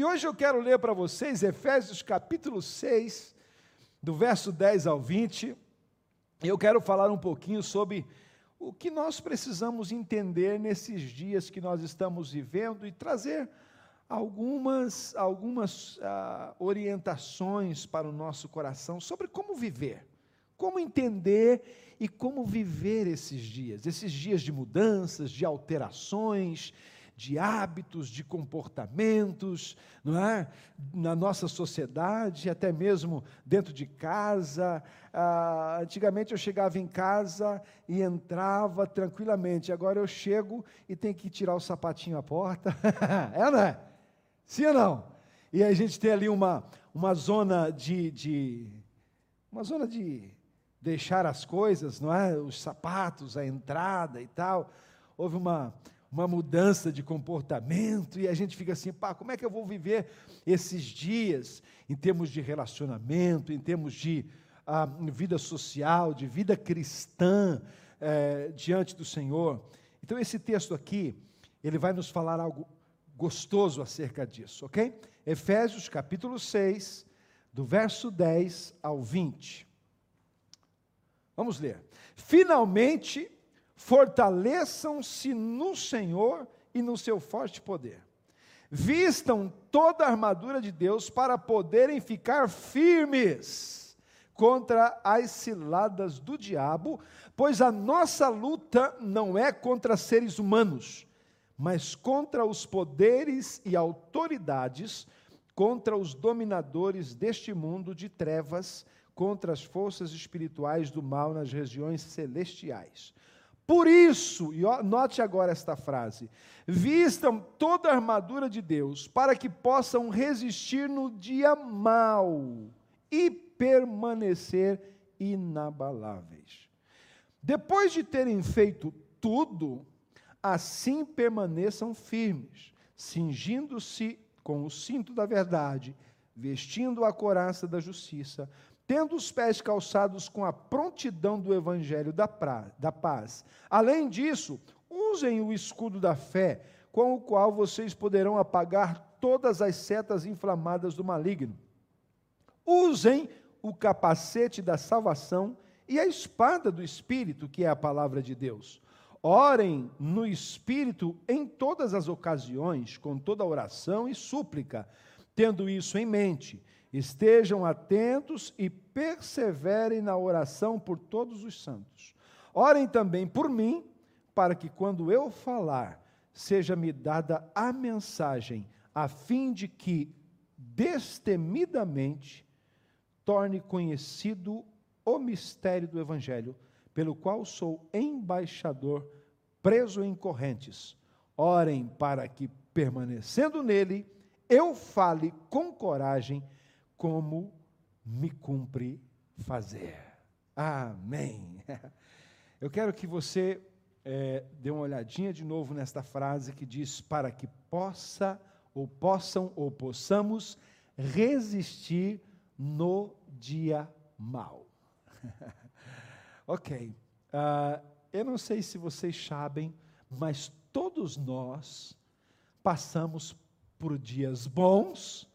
E hoje eu quero ler para vocês Efésios capítulo 6, do verso 10 ao 20. E eu quero falar um pouquinho sobre o que nós precisamos entender nesses dias que nós estamos vivendo e trazer algumas, algumas ah, orientações para o nosso coração sobre como viver, como entender e como viver esses dias, esses dias de mudanças, de alterações, de hábitos, de comportamentos, não é? Na nossa sociedade, até mesmo dentro de casa. Ah, antigamente eu chegava em casa e entrava tranquilamente. Agora eu chego e tenho que tirar o sapatinho à porta. é, não é? Sim ou não? E a gente tem ali uma, uma zona de, de uma zona de deixar as coisas, não é? Os sapatos, a entrada e tal. Houve uma uma mudança de comportamento, e a gente fica assim, pá, como é que eu vou viver esses dias em termos de relacionamento, em termos de ah, vida social, de vida cristã eh, diante do Senhor? Então, esse texto aqui, ele vai nos falar algo gostoso acerca disso, ok? Efésios capítulo 6, do verso 10 ao 20. Vamos ler. Finalmente, fortaleçam-se no Senhor e no seu forte poder. Vistam toda a armadura de Deus para poderem ficar firmes contra as ciladas do diabo, pois a nossa luta não é contra seres humanos, mas contra os poderes e autoridades, contra os dominadores deste mundo de trevas, contra as forças espirituais do mal nas regiões celestiais. Por isso, e note agora esta frase: vistam toda a armadura de Deus, para que possam resistir no dia mau e permanecer inabaláveis. Depois de terem feito tudo, assim permaneçam firmes, cingindo-se com o cinto da verdade, vestindo a coraça da justiça, tendo os pés calçados com a prontidão do evangelho da, pra, da paz. Além disso, usem o escudo da fé, com o qual vocês poderão apagar todas as setas inflamadas do maligno. Usem o capacete da salvação e a espada do Espírito, que é a palavra de Deus. Orem no Espírito em todas as ocasiões, com toda oração e súplica, tendo isso em mente Estejam atentos e perseverem na oração por todos os santos. Orem também por mim, para que quando eu falar, seja-me dada a mensagem, a fim de que, destemidamente, torne conhecido o mistério do Evangelho, pelo qual sou embaixador, preso em correntes. Orem para que, permanecendo nele, eu fale com coragem como me cumpre fazer. Amém. Eu quero que você é, dê uma olhadinha de novo nesta frase que diz: para que possa, ou possam, ou possamos resistir no dia mal. ok. Uh, eu não sei se vocês sabem, mas todos nós passamos por dias bons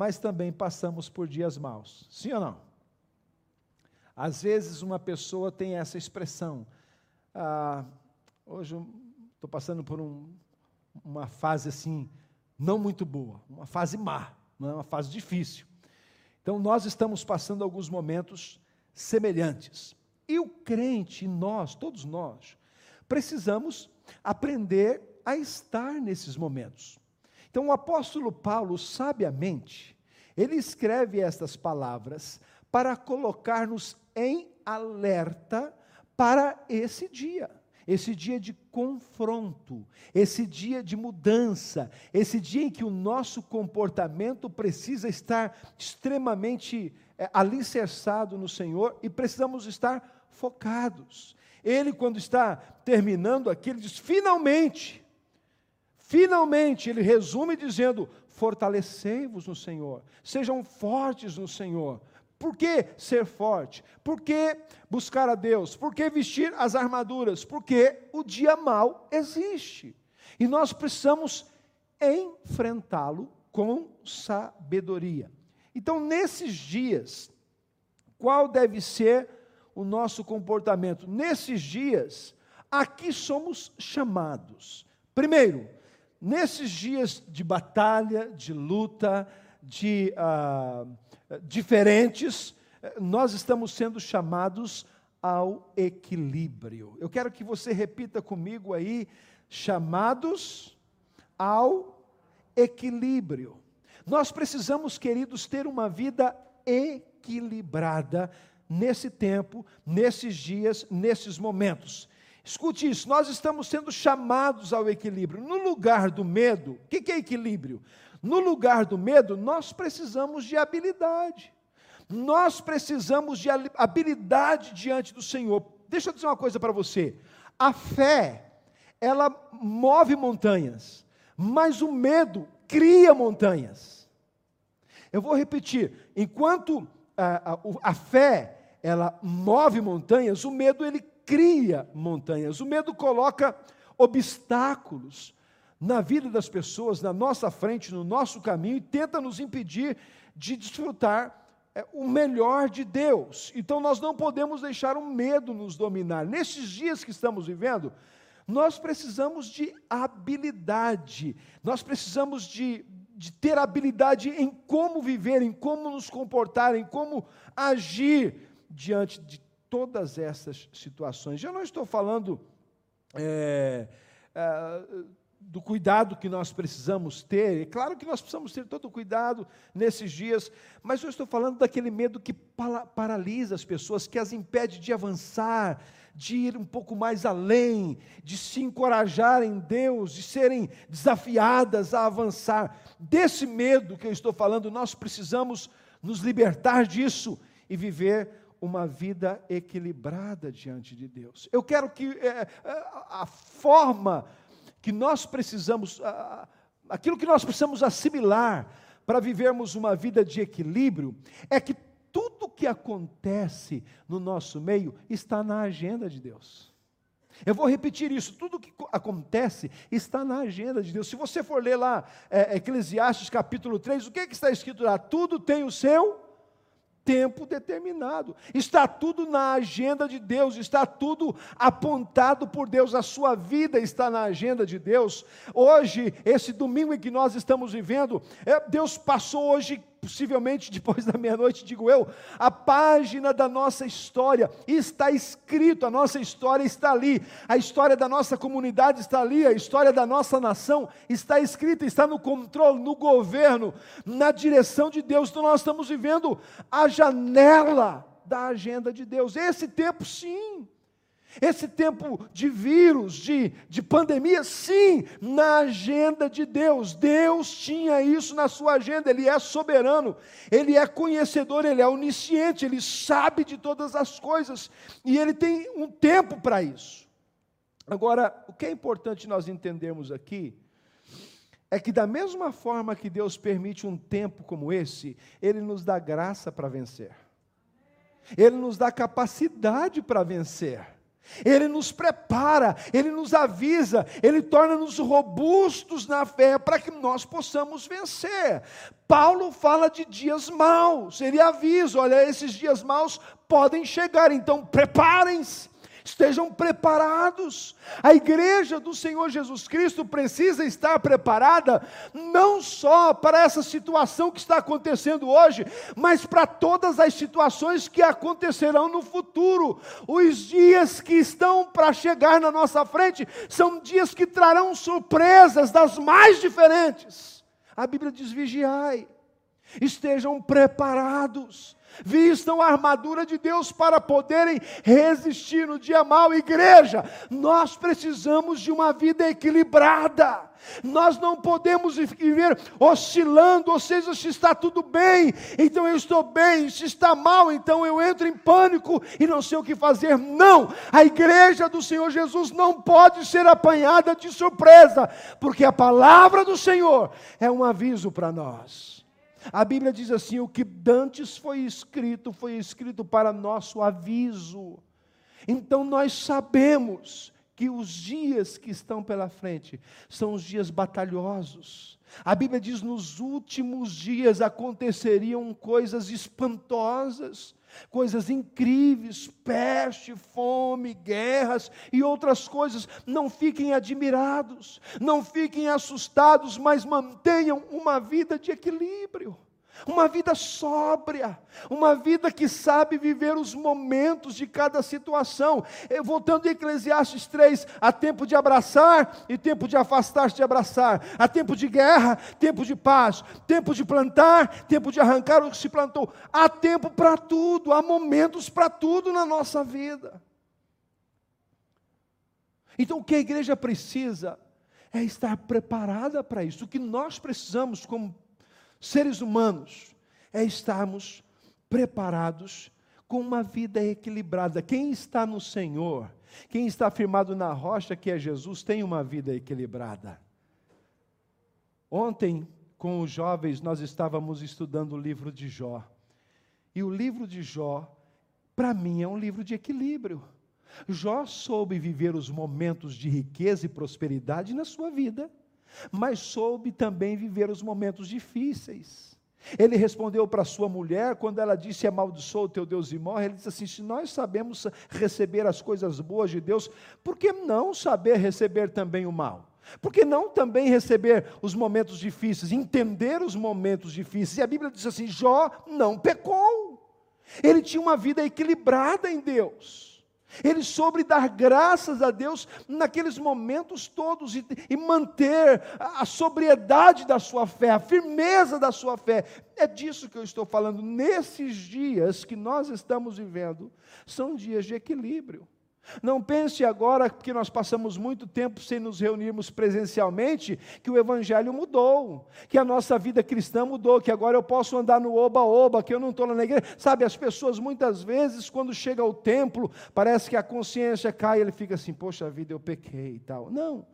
mas também passamos por dias maus. Sim ou não? Às vezes uma pessoa tem essa expressão. Ah, hoje estou passando por um, uma fase assim, não muito boa, uma fase má, é uma fase difícil. Então nós estamos passando alguns momentos semelhantes. E o crente, nós, todos nós, precisamos aprender a estar nesses momentos. Então o apóstolo Paulo, sabiamente, ele escreve estas palavras para colocar-nos em alerta para esse dia. Esse dia de confronto, esse dia de mudança, esse dia em que o nosso comportamento precisa estar extremamente é, alicerçado no Senhor e precisamos estar focados. Ele, quando está terminando aqui, ele diz: finalmente, Finalmente, ele resume dizendo: fortalecei-vos no Senhor, sejam fortes no Senhor. Por que ser forte? Por que buscar a Deus? Por que vestir as armaduras? Porque o dia mal existe. E nós precisamos enfrentá-lo com sabedoria. Então, nesses dias, qual deve ser o nosso comportamento? Nesses dias, aqui somos chamados. Primeiro, nesses dias de batalha, de luta, de ah, diferentes, nós estamos sendo chamados ao equilíbrio. Eu quero que você repita comigo aí, chamados ao equilíbrio. Nós precisamos, queridos, ter uma vida equilibrada nesse tempo, nesses dias, nesses momentos. Escute isso, nós estamos sendo chamados ao equilíbrio. No lugar do medo, o que é equilíbrio? No lugar do medo, nós precisamos de habilidade. Nós precisamos de habilidade diante do Senhor. Deixa eu dizer uma coisa para você. A fé, ela move montanhas, mas o medo cria montanhas. Eu vou repetir: enquanto a, a, a fé ela move montanhas, o medo ele cria montanhas. O medo coloca obstáculos na vida das pessoas, na nossa frente, no nosso caminho e tenta nos impedir de desfrutar é, o melhor de Deus. Então nós não podemos deixar o medo nos dominar. Nesses dias que estamos vivendo, nós precisamos de habilidade, nós precisamos de, de ter habilidade em como viver, em como nos comportar, em como agir diante de todas essas situações. Já não estou falando é, é, do cuidado que nós precisamos ter. É claro que nós precisamos ter todo o cuidado nesses dias, mas eu estou falando daquele medo que paralisa as pessoas, que as impede de avançar, de ir um pouco mais além, de se encorajar em Deus, de serem desafiadas a avançar. Desse medo que eu estou falando, nós precisamos nos libertar disso e viver uma vida equilibrada diante de Deus. Eu quero que é, é a forma que nós precisamos, aquilo que nós precisamos assimilar para vivermos uma vida de equilíbrio, é que tudo que acontece no nosso meio está na agenda de Deus. Eu vou repetir isso: tudo que acontece está na agenda de Deus. Se você for ler lá é, Eclesiastes capítulo 3, o que, é que está escrito lá? Tudo tem o seu tempo determinado. Está tudo na agenda de Deus, está tudo apontado por Deus. A sua vida está na agenda de Deus. Hoje, esse domingo em que nós estamos vivendo, é, Deus passou hoje possivelmente depois da meia-noite, digo eu, a página da nossa história está escrito, a nossa história está ali, a história da nossa comunidade está ali, a história da nossa nação está escrita, está no controle, no governo, na direção de Deus. Então nós estamos vivendo a janela da agenda de Deus. Esse tempo, sim, esse tempo de vírus, de, de pandemia, sim, na agenda de Deus. Deus tinha isso na sua agenda, Ele é soberano, Ele é conhecedor, Ele é onisciente, Ele sabe de todas as coisas e Ele tem um tempo para isso. Agora, o que é importante nós entendermos aqui é que, da mesma forma que Deus permite um tempo como esse, Ele nos dá graça para vencer, Ele nos dá capacidade para vencer. Ele nos prepara, ele nos avisa, ele torna-nos robustos na fé para que nós possamos vencer. Paulo fala de dias maus, ele avisa: olha, esses dias maus podem chegar, então preparem-se estejam preparados. A igreja do Senhor Jesus Cristo precisa estar preparada não só para essa situação que está acontecendo hoje, mas para todas as situações que acontecerão no futuro. Os dias que estão para chegar na nossa frente são dias que trarão surpresas das mais diferentes. A Bíblia diz: vigiai, estejam preparados vistam a armadura de Deus para poderem resistir no dia mau. Igreja, nós precisamos de uma vida equilibrada. Nós não podemos viver oscilando, ou seja, se está tudo bem, então eu estou bem, se está mal, então eu entro em pânico e não sei o que fazer. Não, a igreja do Senhor Jesus não pode ser apanhada de surpresa, porque a palavra do Senhor é um aviso para nós. A Bíblia diz assim: o que dantes foi escrito, foi escrito para nosso aviso. Então nós sabemos que os dias que estão pela frente são os dias batalhosos. A Bíblia diz: nos últimos dias aconteceriam coisas espantosas coisas incríveis, peste, fome, guerras e outras coisas. Não fiquem admirados, não fiquem assustados, mas mantenham uma vida de equilíbrio uma vida sóbria, uma vida que sabe viver os momentos de cada situação. Voltando em Eclesiastes 3, há tempo de abraçar e tempo de afastar-se de abraçar, há tempo de guerra, tempo de paz, tempo de plantar, tempo de arrancar o que se plantou. Há tempo para tudo, há momentos para tudo na nossa vida. Então, o que a igreja precisa é estar preparada para isso. O que nós precisamos, como seres humanos, é estarmos preparados com uma vida equilibrada. Quem está no Senhor, quem está firmado na rocha que é Jesus, tem uma vida equilibrada. Ontem, com os jovens, nós estávamos estudando o livro de Jó. E o livro de Jó, para mim, é um livro de equilíbrio. Jó soube viver os momentos de riqueza e prosperidade na sua vida mas soube também viver os momentos difíceis. Ele respondeu para sua mulher, quando ela disse: Amaldiçoa o teu Deus e morre. Ele disse assim: Se nós sabemos receber as coisas boas de Deus, por que não saber receber também o mal? Por que não também receber os momentos difíceis, entender os momentos difíceis? E a Bíblia diz assim: Jó não pecou, ele tinha uma vida equilibrada em Deus. Ele soube dar graças a Deus naqueles momentos todos e, e, manter a sobriedade da sua fé, a firmeza da sua fé. É disso que eu estou falando. Nesses dias que nós estamos vivendo, são dias de equilíbrio. Não pense agora que nós passamos muito tempo sem nos reunirmos presencialmente, que o Evangelho mudou, que a nossa vida cristã mudou, que agora eu posso andar no oba-oba, que eu não estou na igreja. Sabe, as pessoas muitas vezes, quando chega ao templo, parece que a consciência cai ele fica assim: poxa vida, eu pequei e tal. Não.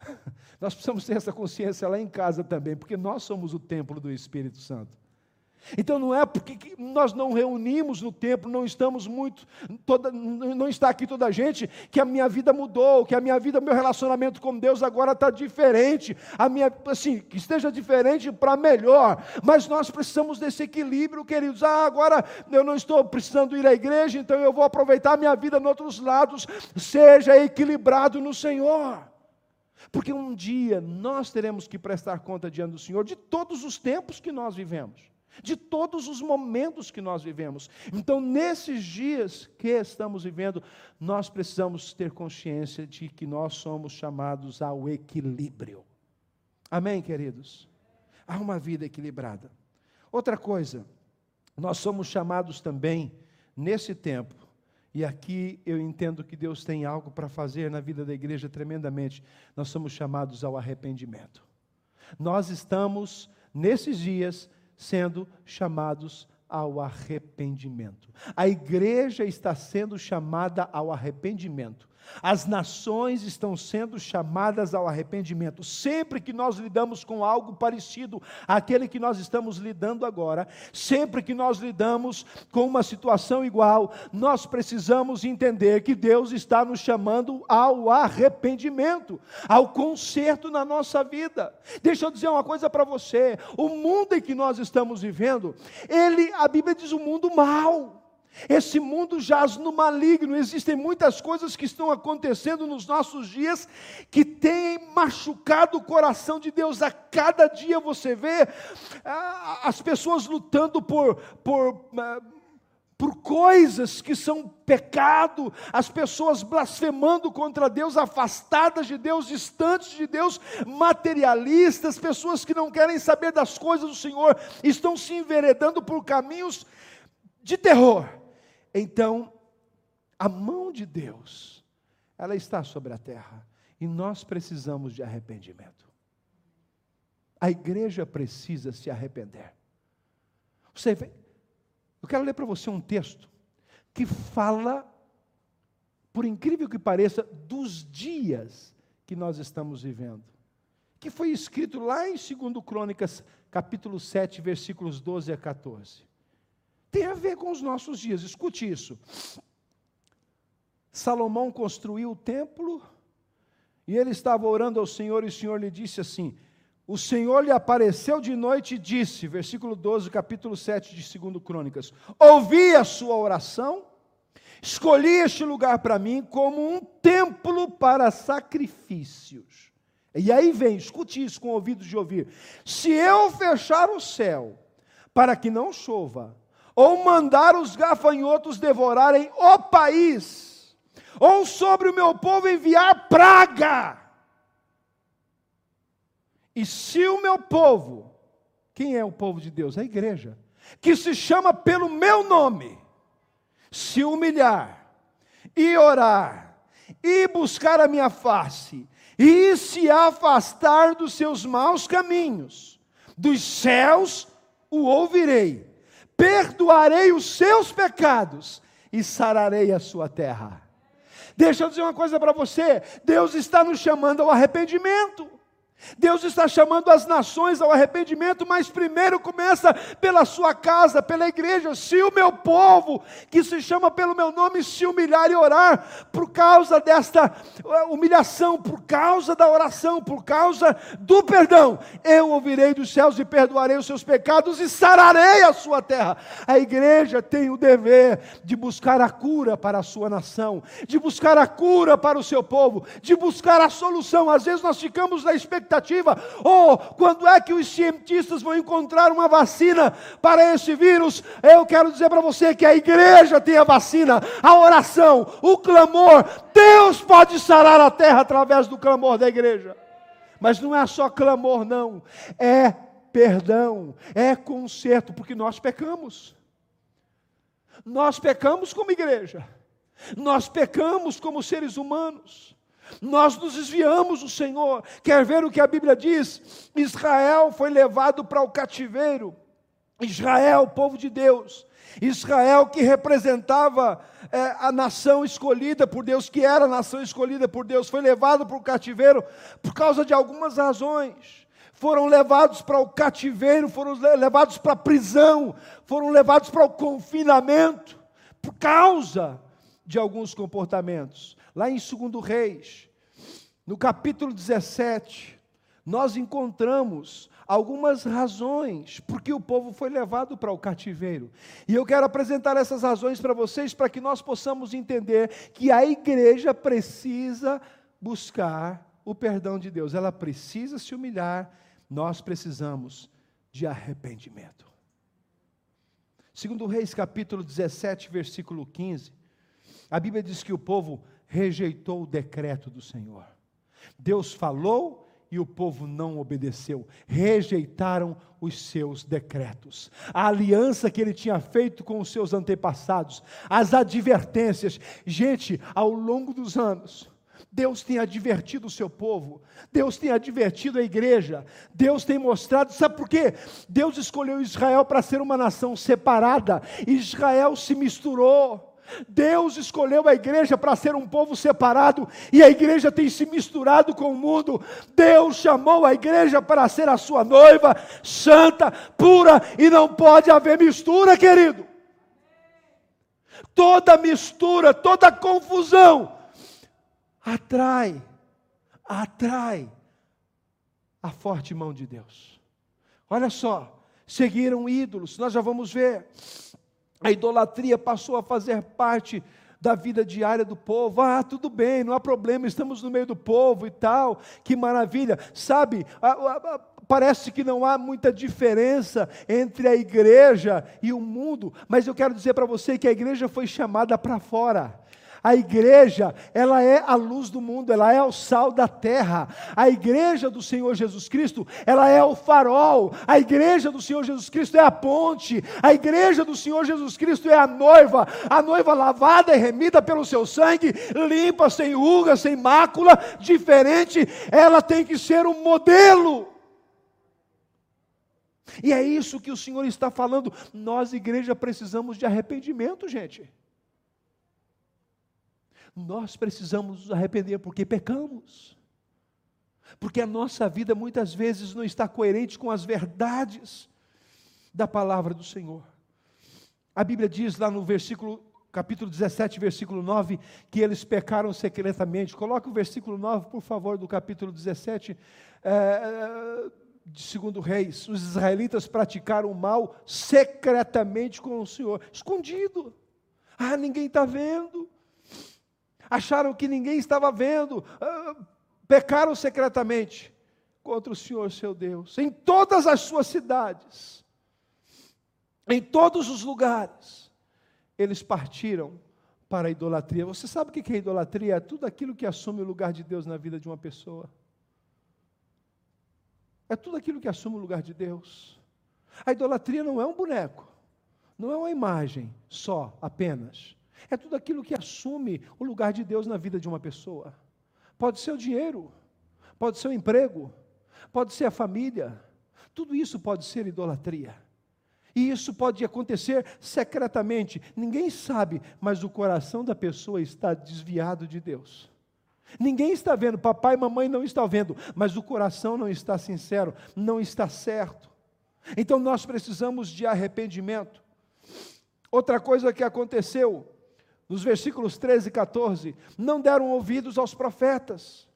Nós precisamos ter essa consciência lá em casa também, porque nós somos o templo do Espírito Santo. Então não é porque nós não reunimos no templo, não estamos muito, toda, não está aqui toda a gente, que a minha vida mudou, que a minha vida, meu relacionamento com Deus agora está diferente, a minha, assim, que esteja diferente para melhor, mas nós precisamos desse equilíbrio, queridos. Ah, agora eu não estou precisando ir à igreja, então eu vou aproveitar a minha vida em outros lados, seja equilibrado no Senhor. Porque um dia nós teremos que prestar conta diante do Senhor de todos os tempos que nós vivemos de todos os momentos que nós vivemos. Então, nesses dias que estamos vivendo, nós precisamos ter consciência de que nós somos chamados ao equilíbrio. Amém, queridos? Há uma vida equilibrada. Outra coisa, nós somos chamados também nesse tempo, e aqui eu entendo que Deus tem algo para fazer na vida da igreja tremendamente. Nós somos chamados ao arrependimento. Nós estamos, nesses dias, sendo chamados ao arrependimento. A igreja está sendo chamada ao arrependimento. As nações estão sendo chamadas ao arrependimento. Sempre que nós lidamos com algo parecido àquele que nós estamos lidando agora, sempre que nós lidamos com uma situação igual, nós precisamos entender que Deus está nos chamando ao arrependimento, ao conserto na nossa vida. Deixa eu dizer uma coisa para você: o mundo em que nós estamos vivendo, ele, a Bíblia diz, o um mundo mau. Esse mundo jaz no maligno, existem muitas coisas que estão acontecendo nos nossos dias que têm machucado o coração de Deus. A cada dia você vê ah, as pessoas lutando por, por, ah, por coisas que são pecado, as pessoas blasfemando contra Deus, afastadas de Deus, distantes de Deus, materialistas, pessoas que não querem saber das coisas do Senhor, estão se enveredando por caminhos de terror então, a mão de Deus, ela está sobre a terra e nós precisamos de arrependimento. A igreja precisa se arrepender. Você vê, eu quero ler para você um texto que fala, por incrível que pareça, dos dias que nós estamos vivendo. Que foi escrito lá em 2 Crônicas, capítulo 7, versículos 12 a 14 tem a ver com os nossos dias. Escute isso. Salomão construiu o templo E ele estava orando ao Senhor, e o Senhor lhe disse assim: O Senhor lhe apareceu de noite e disse, versículo 12, capítulo 7 de 2 Crônicas: Ouvi a sua oração, escolhi este lugar para mim como um templo para sacrifícios. E aí vem, escute isso com ouvidos de ouvir: se eu fechar o céu para que não chova, ou mandar os gafanhotos devorarem o país, ou sobre o meu povo enviar praga. E se o meu povo, quem é o povo de Deus? A igreja, que se chama pelo meu nome, se humilhar e orar e buscar a minha face e se afastar dos seus maus caminhos, dos céus o ouvirei perdoarei os seus pecados e sararei a sua terra. Deixa eu dizer uma coisa para você: Deus está nos chamando ao arrependimento. Deus está chamando as nações ao arrependimento, mas primeiro começa pela sua casa, pela igreja. Se o meu povo, que se chama pelo meu nome, se humilhar e orar, por causa desta eh, humilhação, por causa da oração, por causa do perdão, eu ouvirei dos céus e perdoarei os seus pecados e sararei a sua terra. A igreja tem o dever de buscar a cura para a sua nação, de buscar a cura para o seu povo, de buscar a solução. Às vezes nós ficamos na expectativa expectativa. Oh, quando é que os cientistas vão encontrar uma vacina para esse vírus? Eu quero dizer para você que a igreja tem a vacina, a oração, o clamor. Deus pode sarar a terra através do clamor da igreja. Mas não é só clamor, não. É perdão, é conserto, porque nós pecamos. Nós pecamos como igreja. Nós pecamos como seres humanos. Nós nos desviamos do Senhor. Quer ver o que a Bíblia diz? Israel foi levado para o cativeiro. Israel, povo de Deus. Israel que representava é, a nação escolhida por Deus, que era a nação escolhida por Deus, foi levado para o cativeiro por causa de algumas razões. Foram levados para o cativeiro, foram levados para a prisão, foram levados para o confinamento, por causa de alguns comportamentos. Lá em 2 Reis, no capítulo 17, nós encontramos algumas razões porque o povo foi levado para o cativeiro. E eu quero apresentar essas razões para vocês para que nós possamos entender que a igreja precisa buscar o perdão de Deus. Ela precisa se humilhar, nós precisamos de arrependimento. Segundo Reis capítulo 17, versículo 15, a Bíblia diz que o povo rejeitou o decreto do Senhor. Deus falou e o povo não obedeceu, rejeitaram os seus decretos, a aliança que ele tinha feito com os seus antepassados, as advertências. Gente, ao longo dos anos, Deus tem advertido o seu povo, Deus tem advertido a igreja, Deus tem mostrado, sabe por quê? Deus escolheu Israel para ser uma nação separada, Israel se misturou. Deus escolheu a igreja para ser um povo separado e a igreja tem se misturado com o mundo. Deus chamou a igreja para ser a sua noiva, santa, pura e não pode haver mistura, querido. Toda mistura, toda confusão atrai, atrai a forte mão de Deus. Olha só, seguiram ídolos, nós já vamos ver a idolatria passou a fazer parte da vida diária do povo. Ah, tudo bem, não há problema, estamos no meio do povo e tal, que maravilha. Sabe, parece que não há muita diferença entre a igreja e o mundo, mas eu quero dizer para você que a igreja foi chamada para fora. A igreja, ela é a luz do mundo, ela é o sal da terra. A igreja do Senhor Jesus Cristo, ela é o farol. A igreja do Senhor Jesus Cristo é a ponte. A igreja do Senhor Jesus Cristo é a noiva, a noiva lavada e remida pelo seu sangue, limpa, sem ruga, sem mácula, diferente. Ela tem que ser um modelo. E é isso que o Senhor está falando. Nós, igreja, precisamos de arrependimento, gente. Nós precisamos nos arrepender porque pecamos. Porque a nossa vida muitas vezes não está coerente com as verdades da palavra do Senhor. A Bíblia diz lá no versículo capítulo 17, versículo 9, que eles pecaram secretamente. Coloque o versículo 9, por favor, do capítulo 17 é, de segundo Reis. Os israelitas praticaram o mal secretamente com o Senhor, escondido. Ah, ninguém está vendo. Acharam que ninguém estava vendo. Ah, pecaram secretamente contra o Senhor seu Deus, em todas as suas cidades, em todos os lugares, eles partiram para a idolatria. Você sabe o que é idolatria? É tudo aquilo que assume o lugar de Deus na vida de uma pessoa. É tudo aquilo que assume o lugar de Deus. A idolatria não é um boneco, não é uma imagem só, apenas. É tudo aquilo que assume o lugar de Deus na vida de uma pessoa. Pode ser o dinheiro, pode ser o emprego, pode ser a família, tudo isso pode ser idolatria. E isso pode acontecer secretamente, ninguém sabe, mas o coração da pessoa está desviado de Deus. Ninguém está vendo, papai e mamãe não estão vendo, mas o coração não está sincero, não está certo. Então nós precisamos de arrependimento. Outra coisa que aconteceu, nos versículos 13 e 14, não deram ouvidos aos profetas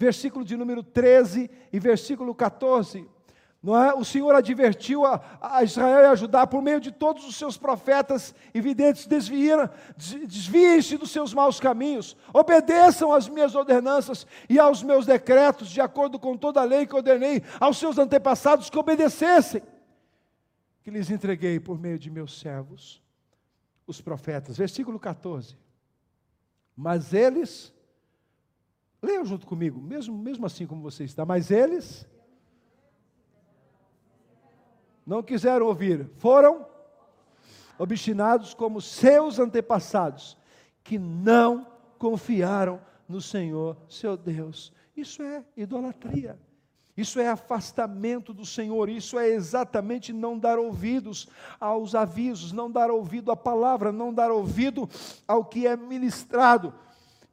versículo de número 13 e versículo 14. Não é? O Senhor advertiu a, a Israel e a Judá por meio de todos os seus profetas e videntes: desviem-se dos seus maus caminhos, obedeçam às minhas ordenanças e aos meus decretos, de acordo com toda a lei que ordenei aos seus antepassados que obedecessem, que lhes entreguei por meio de meus servos, os profetas. Versículo 14. Mas eles Leiam junto comigo, mesmo, mesmo assim como você está. Mas eles não quiseram ouvir, foram obstinados como seus antepassados, que não confiaram no Senhor, seu Deus. Isso é idolatria. Isso é afastamento do Senhor, isso é exatamente não dar ouvidos aos avisos, não dar ouvido à palavra, não dar ouvido ao que é ministrado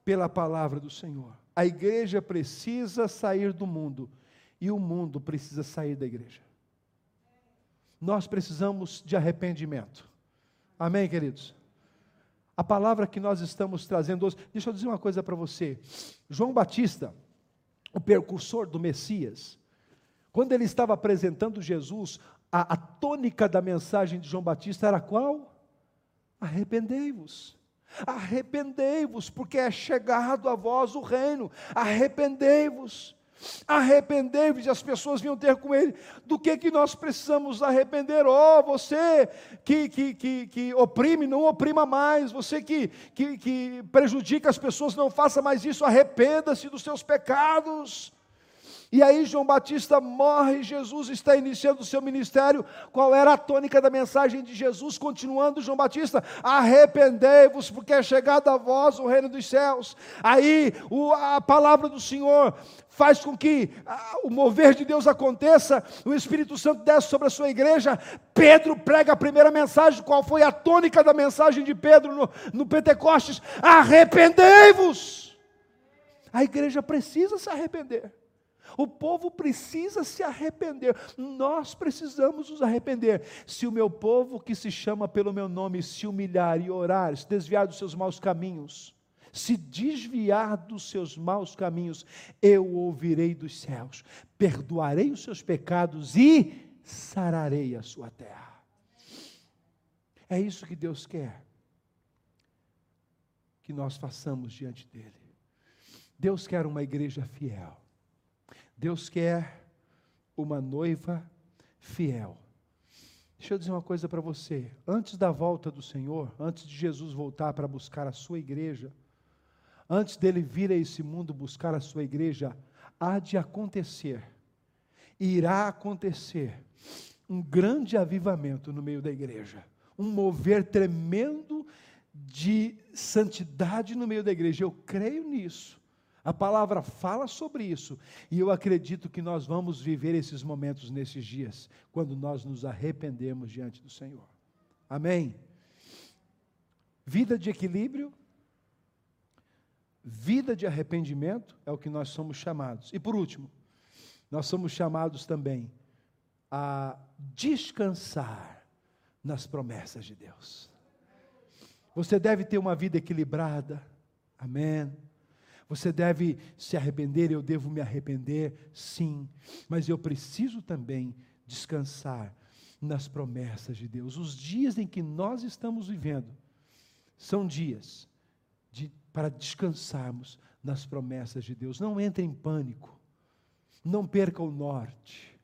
pela palavra do Senhor. A igreja precisa sair do mundo e o mundo precisa sair da igreja. Nós precisamos de arrependimento. Amém, queridos? A palavra que nós estamos trazendo hoje, deixa eu dizer uma coisa para você. João Batista, o percursor do Messias, quando ele estava apresentando Jesus, a, a tônica da mensagem de João Batista era qual? Arrependei-vos. Arrependei-vos, porque é chegado a vós o reino. Arrependei-vos. Arrependei-vos, e as pessoas vinham ter com ele. Do que que nós precisamos arrepender? Oh, você que, que, que, que oprime, não oprima mais. Você que, que, que prejudica as pessoas, não faça mais isso. Arrependa-se dos seus pecados. E aí João Batista morre, Jesus está iniciando o seu ministério. Qual era a tônica da mensagem de Jesus? Continuando João Batista: arrependei-vos, porque é chegado a vós o reino dos céus. Aí o, a palavra do Senhor faz com que a, o mover de Deus aconteça, o Espírito Santo desce sobre a sua igreja. Pedro prega a primeira mensagem. Qual foi a tônica da mensagem de Pedro no, no Pentecostes? Arrependei-vos. A igreja precisa se arrepender. O povo precisa se arrepender. Nós precisamos nos arrepender. Se o meu povo, que se chama pelo meu nome, se humilhar e orar, se desviar dos seus maus caminhos, se desviar dos seus maus caminhos, eu ouvirei dos céus, perdoarei os seus pecados e sararei a sua terra. É isso que Deus quer que nós façamos diante dele. Deus quer uma igreja fiel. Deus quer uma noiva fiel. Deixa eu dizer uma coisa para você. Antes da volta do Senhor, antes de Jesus voltar para buscar a sua igreja, antes dele vir a esse mundo buscar a sua igreja, há de acontecer, irá acontecer, um grande avivamento no meio da igreja, um mover tremendo de santidade no meio da igreja. Eu creio nisso. A palavra fala sobre isso, e eu acredito que nós vamos viver esses momentos nesses dias, quando nós nos arrependemos diante do Senhor. Amém? Vida de equilíbrio, vida de arrependimento é o que nós somos chamados. E por último, nós somos chamados também a descansar nas promessas de Deus. Você deve ter uma vida equilibrada. Amém. Você deve se arrepender, eu devo me arrepender, sim, mas eu preciso também descansar nas promessas de Deus. Os dias em que nós estamos vivendo são dias de, para descansarmos nas promessas de Deus. Não entre em pânico, não perca o norte.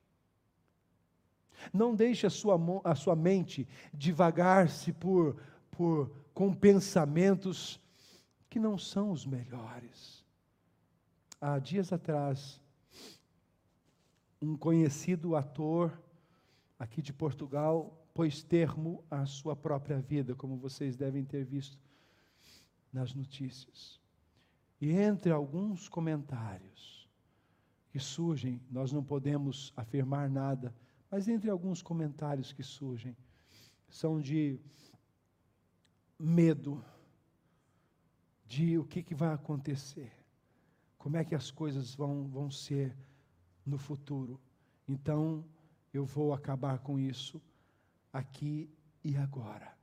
Não deixe a sua, a sua mente divagar-se por, por, com pensamentos que não são os melhores. Há dias atrás, um conhecido ator aqui de Portugal pôs termo à sua própria vida, como vocês devem ter visto nas notícias. E entre alguns comentários que surgem, nós não podemos afirmar nada, mas entre alguns comentários que surgem, são de medo, de o que, que vai acontecer, como é que as coisas vão, vão ser no futuro. Então, eu vou acabar com isso aqui e agora.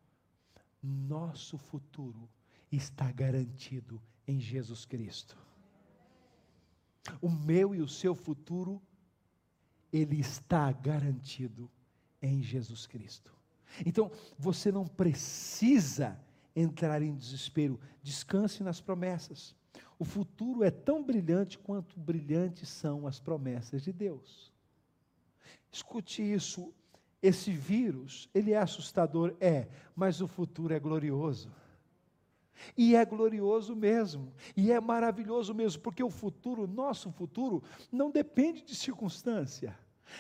Nosso futuro está garantido em Jesus Cristo. O meu e o seu futuro, ele está garantido em Jesus Cristo. Então, você não precisa entrar em desespero. Descanse nas promessas. O futuro é tão brilhante quanto brilhantes são as promessas de Deus. Escute isso. Esse vírus, ele é assustador, é, mas o futuro é glorioso. E é glorioso mesmo, e é maravilhoso mesmo, porque o futuro, nosso futuro, não depende de circunstância.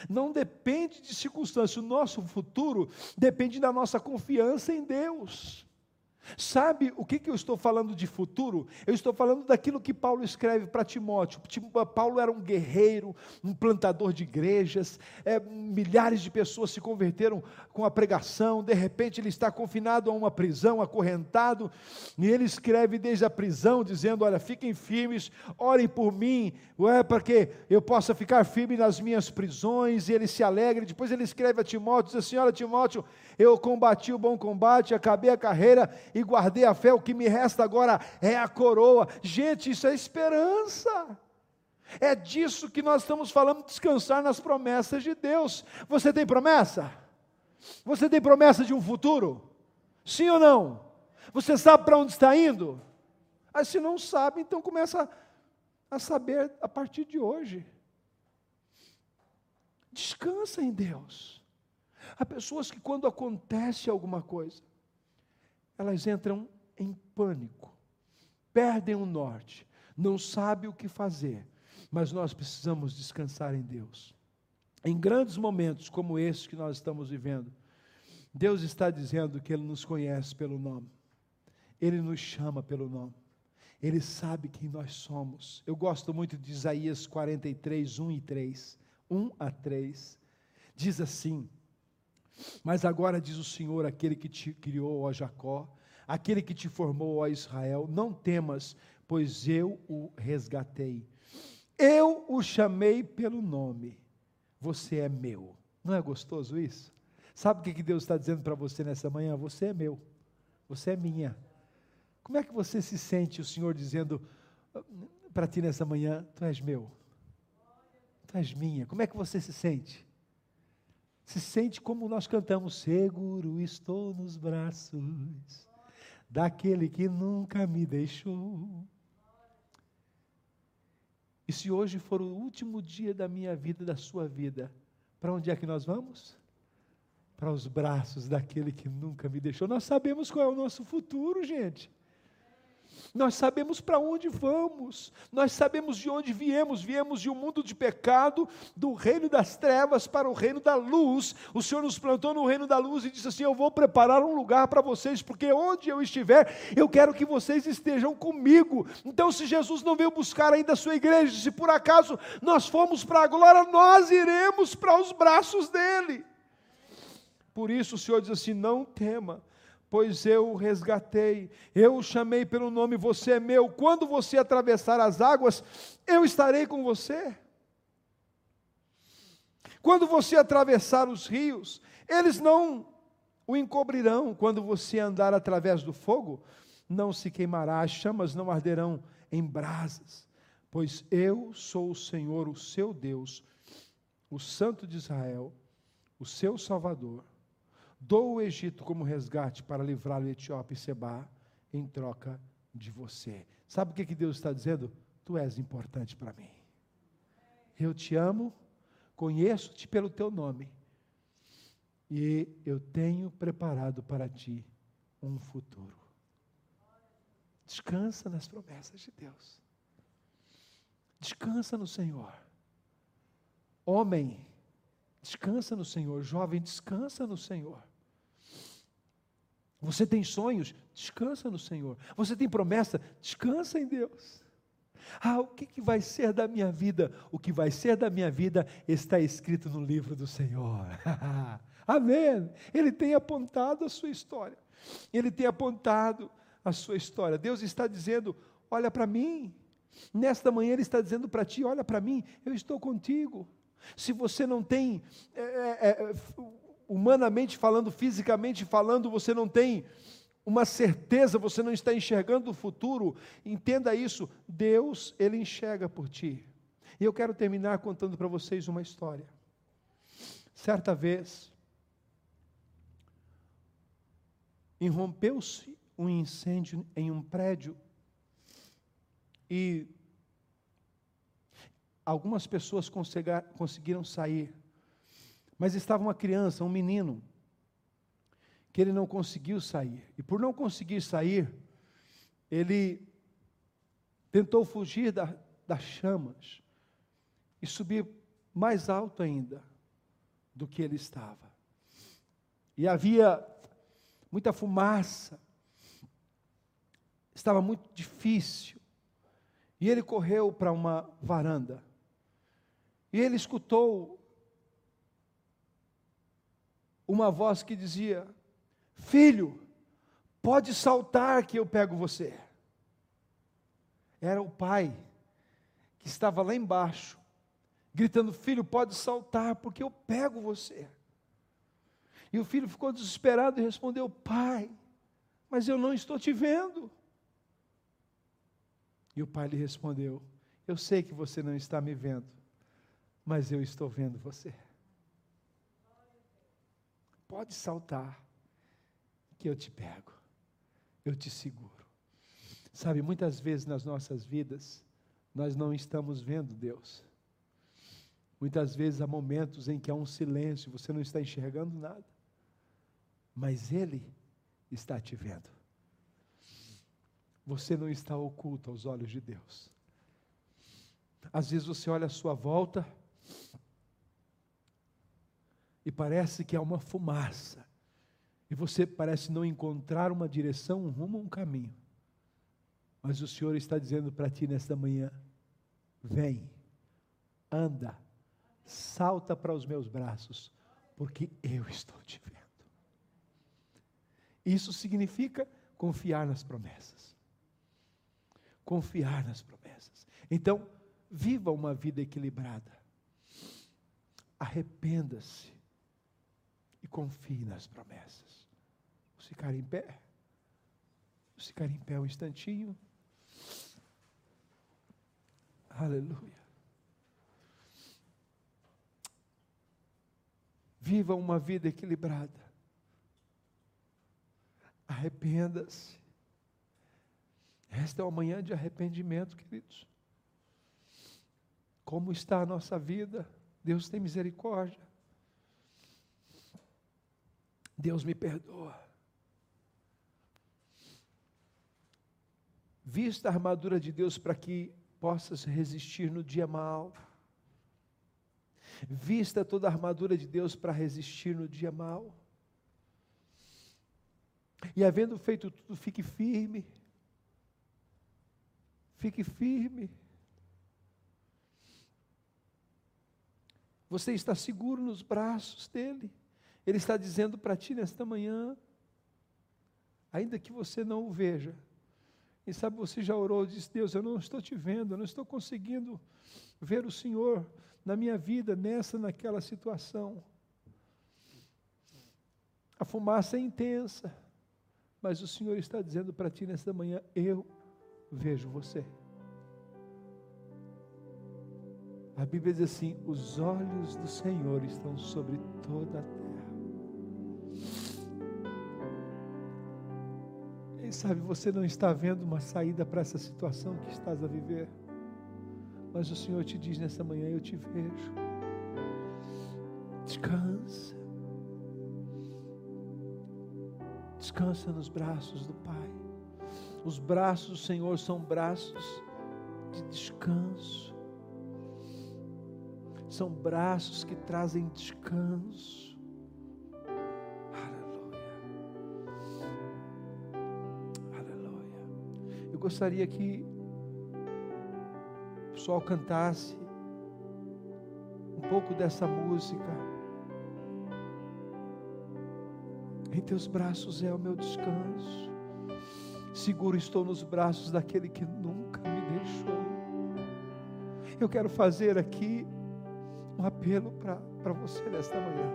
Não depende de circunstância, o nosso futuro depende da nossa confiança em Deus. Sabe o que, que eu estou falando de futuro? Eu estou falando daquilo que Paulo escreve para Timóteo. Paulo era um guerreiro, um plantador de igrejas, é, milhares de pessoas se converteram com a pregação. De repente, ele está confinado a uma prisão, acorrentado, e ele escreve desde a prisão, dizendo: Olha, fiquem firmes, orem por mim, é, para que eu possa ficar firme nas minhas prisões. E ele se alegra. Depois, ele escreve a Timóteo: diz assim: Olha, Timóteo, eu combati o bom combate, acabei a carreira e guardei a fé, o que me resta agora é a coroa. Gente, isso é esperança. É disso que nós estamos falando, descansar nas promessas de Deus. Você tem promessa? Você tem promessa de um futuro? Sim ou não? Você sabe para onde está indo? Aí se não sabe, então começa a saber a partir de hoje. Descansa em Deus. Há pessoas que quando acontece alguma coisa, elas entram em pânico, perdem o norte, não sabem o que fazer, mas nós precisamos descansar em Deus. Em grandes momentos como esse que nós estamos vivendo, Deus está dizendo que Ele nos conhece pelo nome, Ele nos chama pelo nome, Ele sabe quem nós somos. Eu gosto muito de Isaías 43, 1 e 3. 1 a 3, diz assim: mas agora diz o Senhor, aquele que te criou, ó Jacó, aquele que te formou, ó Israel, não temas, pois eu o resgatei. Eu o chamei pelo nome. Você é meu. Não é gostoso isso? Sabe o que Deus está dizendo para você nessa manhã? Você é meu. Você é minha. Como é que você se sente, o Senhor dizendo para ti nessa manhã: Tu és meu. Tu és minha. Como é que você se sente? Se sente como nós cantamos: Seguro estou nos braços daquele que nunca me deixou. E se hoje for o último dia da minha vida, da sua vida, para onde é que nós vamos? Para os braços daquele que nunca me deixou. Nós sabemos qual é o nosso futuro, gente. Nós sabemos para onde vamos, nós sabemos de onde viemos. Viemos de um mundo de pecado, do reino das trevas para o reino da luz. O Senhor nos plantou no reino da luz e disse assim: Eu vou preparar um lugar para vocês, porque onde eu estiver, eu quero que vocês estejam comigo. Então, se Jesus não veio buscar ainda a sua igreja, se por acaso nós fomos para a glória, nós iremos para os braços dele. Por isso o Senhor diz assim: Não tema pois eu o resgatei, eu o chamei pelo nome, você é meu. Quando você atravessar as águas, eu estarei com você. Quando você atravessar os rios, eles não o encobrirão quando você andar através do fogo, não se queimará, as chamas não arderão em brasas, pois eu sou o Senhor, o seu Deus, o Santo de Israel, o seu Salvador. Dou o Egito como resgate para livrá-lo de Etiópia e Seba em troca de você. Sabe o que, que Deus está dizendo? Tu és importante para mim. Eu te amo, conheço-te pelo teu nome e eu tenho preparado para ti um futuro. Descansa nas promessas de Deus. Descansa no Senhor. Homem, descansa no Senhor. Jovem, descansa no Senhor. Você tem sonhos? Descansa no Senhor. Você tem promessa? Descansa em Deus. Ah, o que, que vai ser da minha vida? O que vai ser da minha vida está escrito no livro do Senhor. Amém. Ele tem apontado a sua história. Ele tem apontado a sua história. Deus está dizendo: olha para mim. Nesta manhã Ele está dizendo para ti: olha para mim, eu estou contigo. Se você não tem, é, é, humanamente falando, fisicamente falando, você não tem uma certeza, você não está enxergando o futuro, entenda isso: Deus, Ele enxerga por ti. E eu quero terminar contando para vocês uma história. Certa vez, irrompeu-se um incêndio em um prédio e algumas pessoas conseguiram sair, mas estava uma criança, um menino, que ele não conseguiu sair. E por não conseguir sair, ele tentou fugir da, das chamas e subir mais alto ainda do que ele estava. E havia muita fumaça. Estava muito difícil. E ele correu para uma varanda. E ele escutou uma voz que dizia: Filho, pode saltar que eu pego você. Era o pai que estava lá embaixo, gritando: Filho, pode saltar porque eu pego você. E o filho ficou desesperado e respondeu: Pai, mas eu não estou te vendo. E o pai lhe respondeu: Eu sei que você não está me vendo, mas eu estou vendo você. Pode saltar, que eu te pego, eu te seguro. Sabe, muitas vezes nas nossas vidas, nós não estamos vendo Deus. Muitas vezes há momentos em que há um silêncio, você não está enxergando nada mas Ele está te vendo. Você não está oculto aos olhos de Deus. Às vezes você olha à sua volta e parece que há uma fumaça, e você parece não encontrar uma direção, um rumo, um caminho. Mas o Senhor está dizendo para ti nesta manhã: vem, anda, salta para os meus braços, porque eu estou te vendo. Isso significa confiar nas promessas. Confiar nas promessas. Então, viva uma vida equilibrada. Arrependa-se confie nas promessas. Vamos ficar em pé. Vamos ficar em pé um instantinho. Aleluia. Viva uma vida equilibrada. Arrependa-se. Esta é uma manhã de arrependimento, queridos. Como está a nossa vida? Deus tem misericórdia. Deus me perdoa. Vista a armadura de Deus para que possas resistir no dia mal. Vista toda a armadura de Deus para resistir no dia mal. E havendo feito tudo, fique firme. Fique firme. Você está seguro nos braços dele. Ele está dizendo para ti nesta manhã, ainda que você não o veja. E sabe, você já orou e disse: Deus, eu não estou te vendo, eu não estou conseguindo ver o Senhor na minha vida, nessa, naquela situação. A fumaça é intensa, mas o Senhor está dizendo para ti nesta manhã: eu vejo você. A Bíblia diz assim: os olhos do Senhor estão sobre toda a terra. Quem sabe você não está vendo uma saída para essa situação que estás a viver, mas o Senhor te diz nessa manhã: Eu te vejo. Descansa. Descansa nos braços do Pai. Os braços do Senhor são braços de descanso. São braços que trazem descanso. Eu gostaria que o pessoal cantasse um pouco dessa música. Em teus braços é o meu descanso. Seguro estou nos braços daquele que nunca me deixou. Eu quero fazer aqui um apelo para você nesta manhã.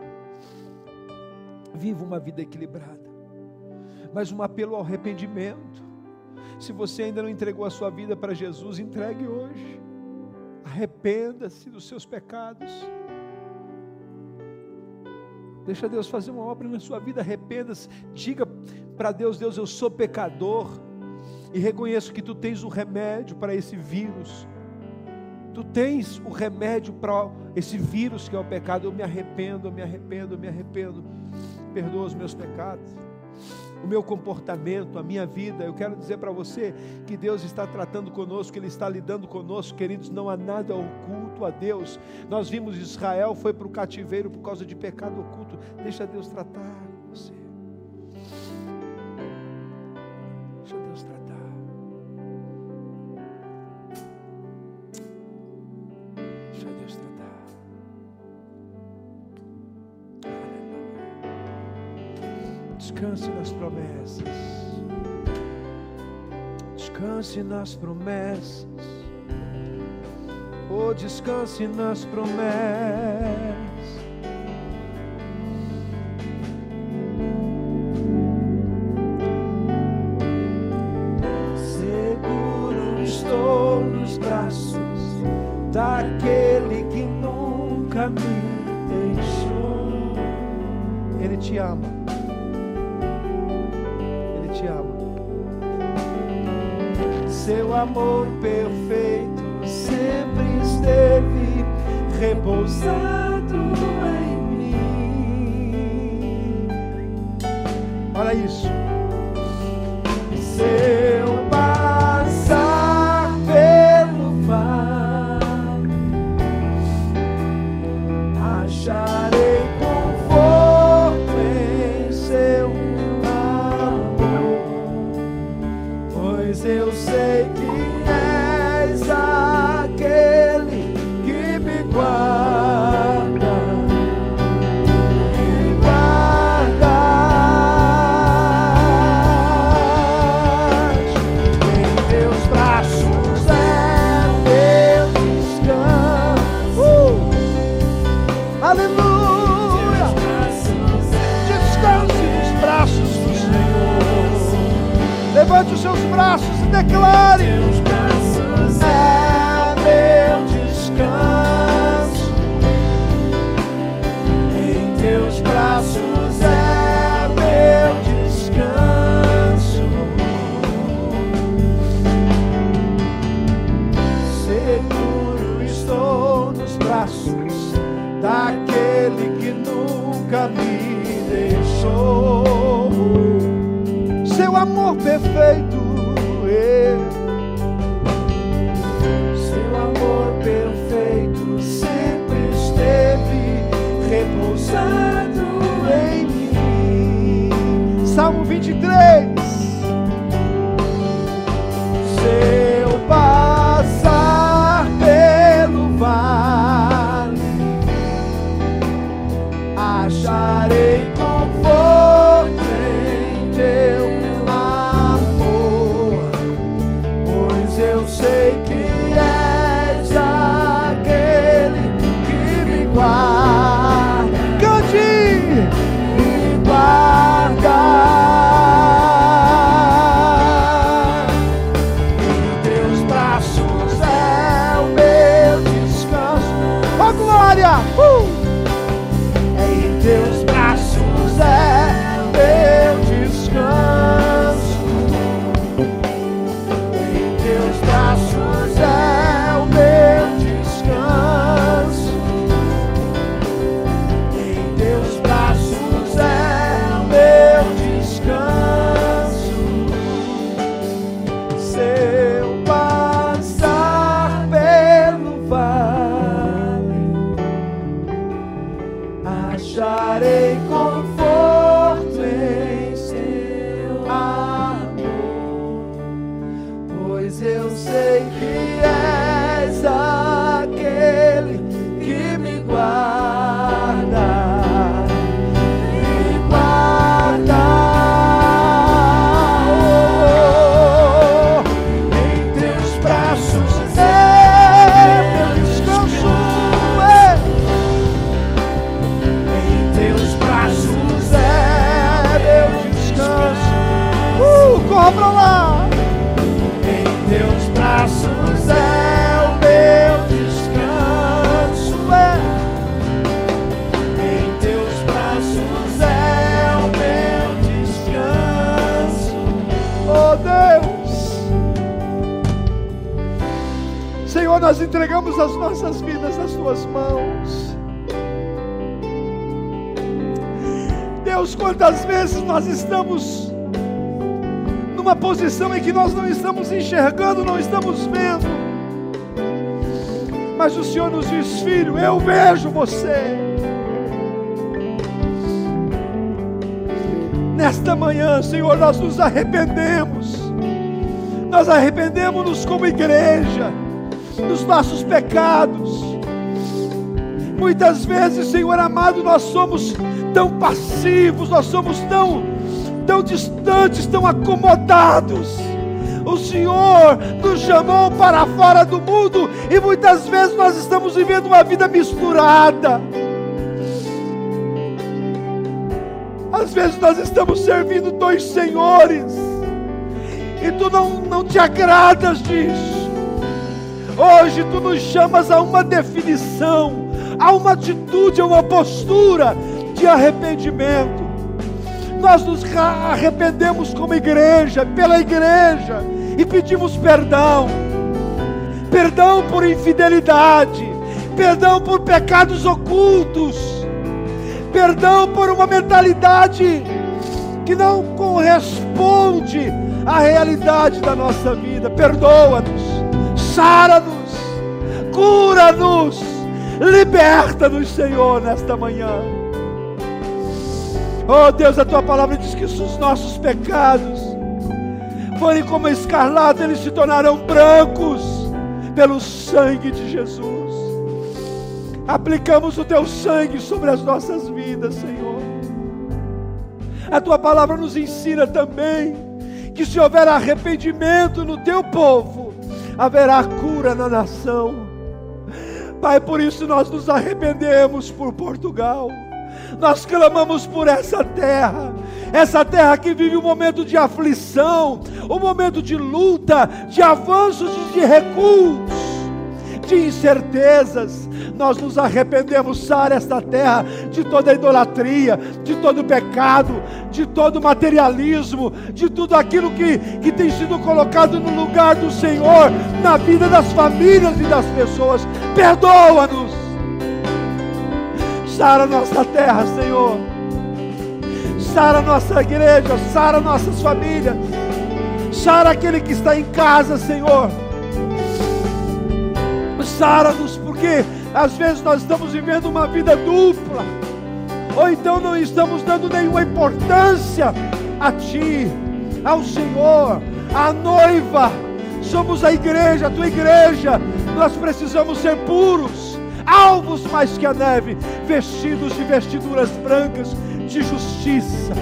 Viva uma vida equilibrada, mas um apelo ao arrependimento. Se você ainda não entregou a sua vida para Jesus, entregue hoje. Arrependa-se dos seus pecados. Deixa Deus fazer uma obra na sua vida, arrependa-se. Diga para Deus: Deus, eu sou pecador. E reconheço que tu tens o remédio para esse vírus. Tu tens o remédio para esse vírus que é o pecado. Eu me arrependo, eu me arrependo, eu me arrependo. Perdoa os meus pecados o meu comportamento, a minha vida. Eu quero dizer para você que Deus está tratando conosco, Ele está lidando conosco, queridos. Não há nada oculto a Deus. Nós vimos Israel foi para o cativeiro por causa de pecado oculto. Deixa Deus tratar você. Promessas. Descanse nas promessas. Oh, descanse nas promessas. Amor perfeito sempre esteve repousado em mim. Olha isso. Declare: estamos numa posição em que nós não estamos enxergando, não estamos vendo. Mas o Senhor nos diz, filho, eu vejo você. Nesta manhã, Senhor, nós nos arrependemos. Nós arrependemos-nos como igreja dos nossos pecados. Muitas vezes, Senhor amado, nós somos tão passivos, nós somos tão, tão distantes, tão acomodados. O Senhor nos chamou para fora do mundo e muitas vezes nós estamos vivendo uma vida misturada. Às vezes nós estamos servindo dois senhores e tu não, não te agradas disso. Hoje tu nos chamas a uma definição, a uma atitude, a uma postura de arrependimento. Nós nos arrependemos como igreja, pela igreja, e pedimos perdão. Perdão por infidelidade, perdão por pecados ocultos, perdão por uma mentalidade que não corresponde à realidade da nossa vida. Perdoa-nos, sara-nos, cura-nos, liberta-nos, Senhor, nesta manhã. Oh Deus, a tua palavra diz que os nossos pecados forem como escarlata, eles se tornarão brancos pelo sangue de Jesus. Aplicamos o teu sangue sobre as nossas vidas, Senhor. A tua palavra nos ensina também que se houver arrependimento no teu povo, haverá cura na nação. Pai, por isso nós nos arrependemos por Portugal nós clamamos por essa terra, essa terra que vive um momento de aflição, um momento de luta, de avanços e de recuos, de incertezas. Nós nos arrependemos, Sara, esta terra, de toda idolatria, de todo pecado, de todo materialismo, de tudo aquilo que, que tem sido colocado no lugar do Senhor, na vida das famílias e das pessoas. Perdoa-nos Sara nossa terra, Senhor. Sara nossa igreja, sara nossas famílias. Sara aquele que está em casa, Senhor. Sara-nos, porque às vezes nós estamos vivendo uma vida dupla, ou então não estamos dando nenhuma importância a Ti, ao Senhor, à noiva. Somos a igreja, a tua igreja. Nós precisamos ser puros alvos mais que a neve, vestidos de vestiduras brancas de justiça.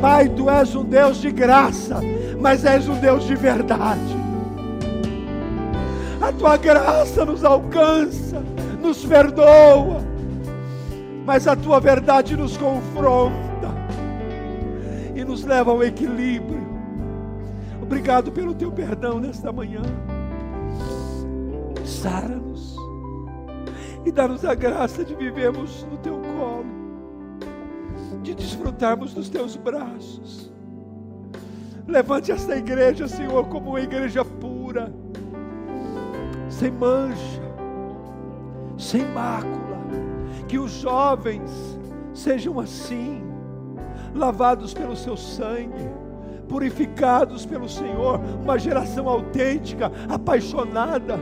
Pai, tu és um Deus de graça, mas és um Deus de verdade. A tua graça nos alcança, nos perdoa, mas a tua verdade nos confronta e nos leva ao equilíbrio. Obrigado pelo teu perdão nesta manhã. Sara-nos e dá-nos a graça de vivermos no teu colo, de desfrutarmos dos teus braços. Levante esta igreja, Senhor, como uma igreja pura, sem mancha, sem mácula. Que os jovens sejam assim, lavados pelo seu sangue, purificados pelo Senhor, uma geração autêntica, apaixonada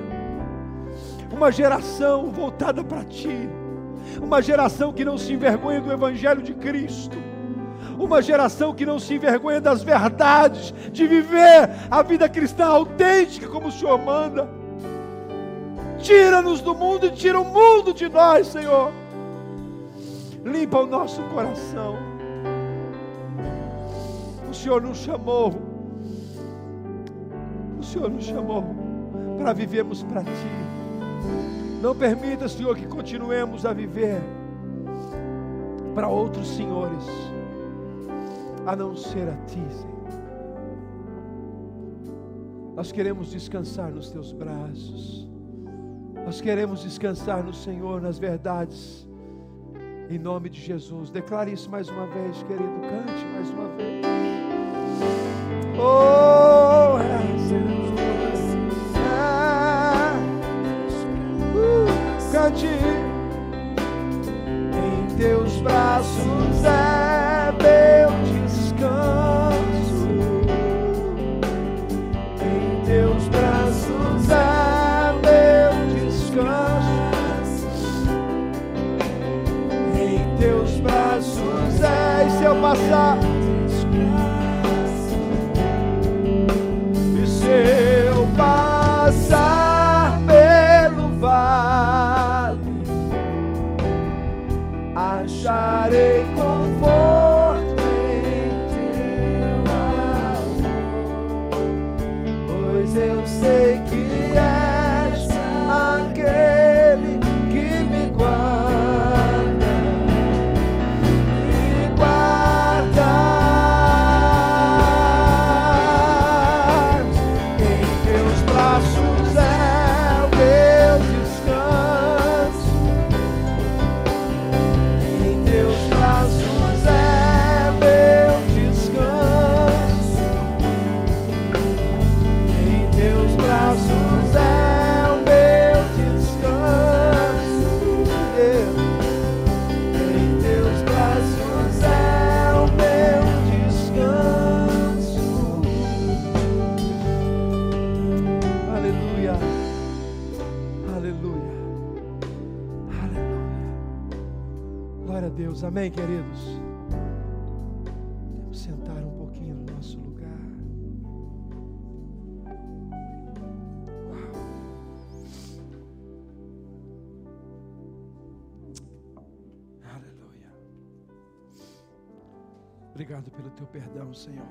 uma geração voltada para Ti, uma geração que não se envergonha do Evangelho de Cristo, uma geração que não se envergonha das verdades, de viver a vida cristã autêntica como o Senhor manda. Tira-nos do mundo e tira o mundo de nós, Senhor. Limpa o nosso coração. O Senhor nos chamou. O Senhor nos chamou para vivermos para Ti. Não permita, Senhor, que continuemos a viver para outros senhores, a não ser a Ti, Senhor. Nós queremos descansar nos teus braços. Nós queremos descansar no Senhor, nas verdades. Em nome de Jesus. Declare isso mais uma vez, querido. Cante mais uma vez. Oh, é, cante. Em teus braços é meu descanso. Em teus braços é meu descanso. Em teus braços é. E se eu passar? E se eu passar perdão, Senhor.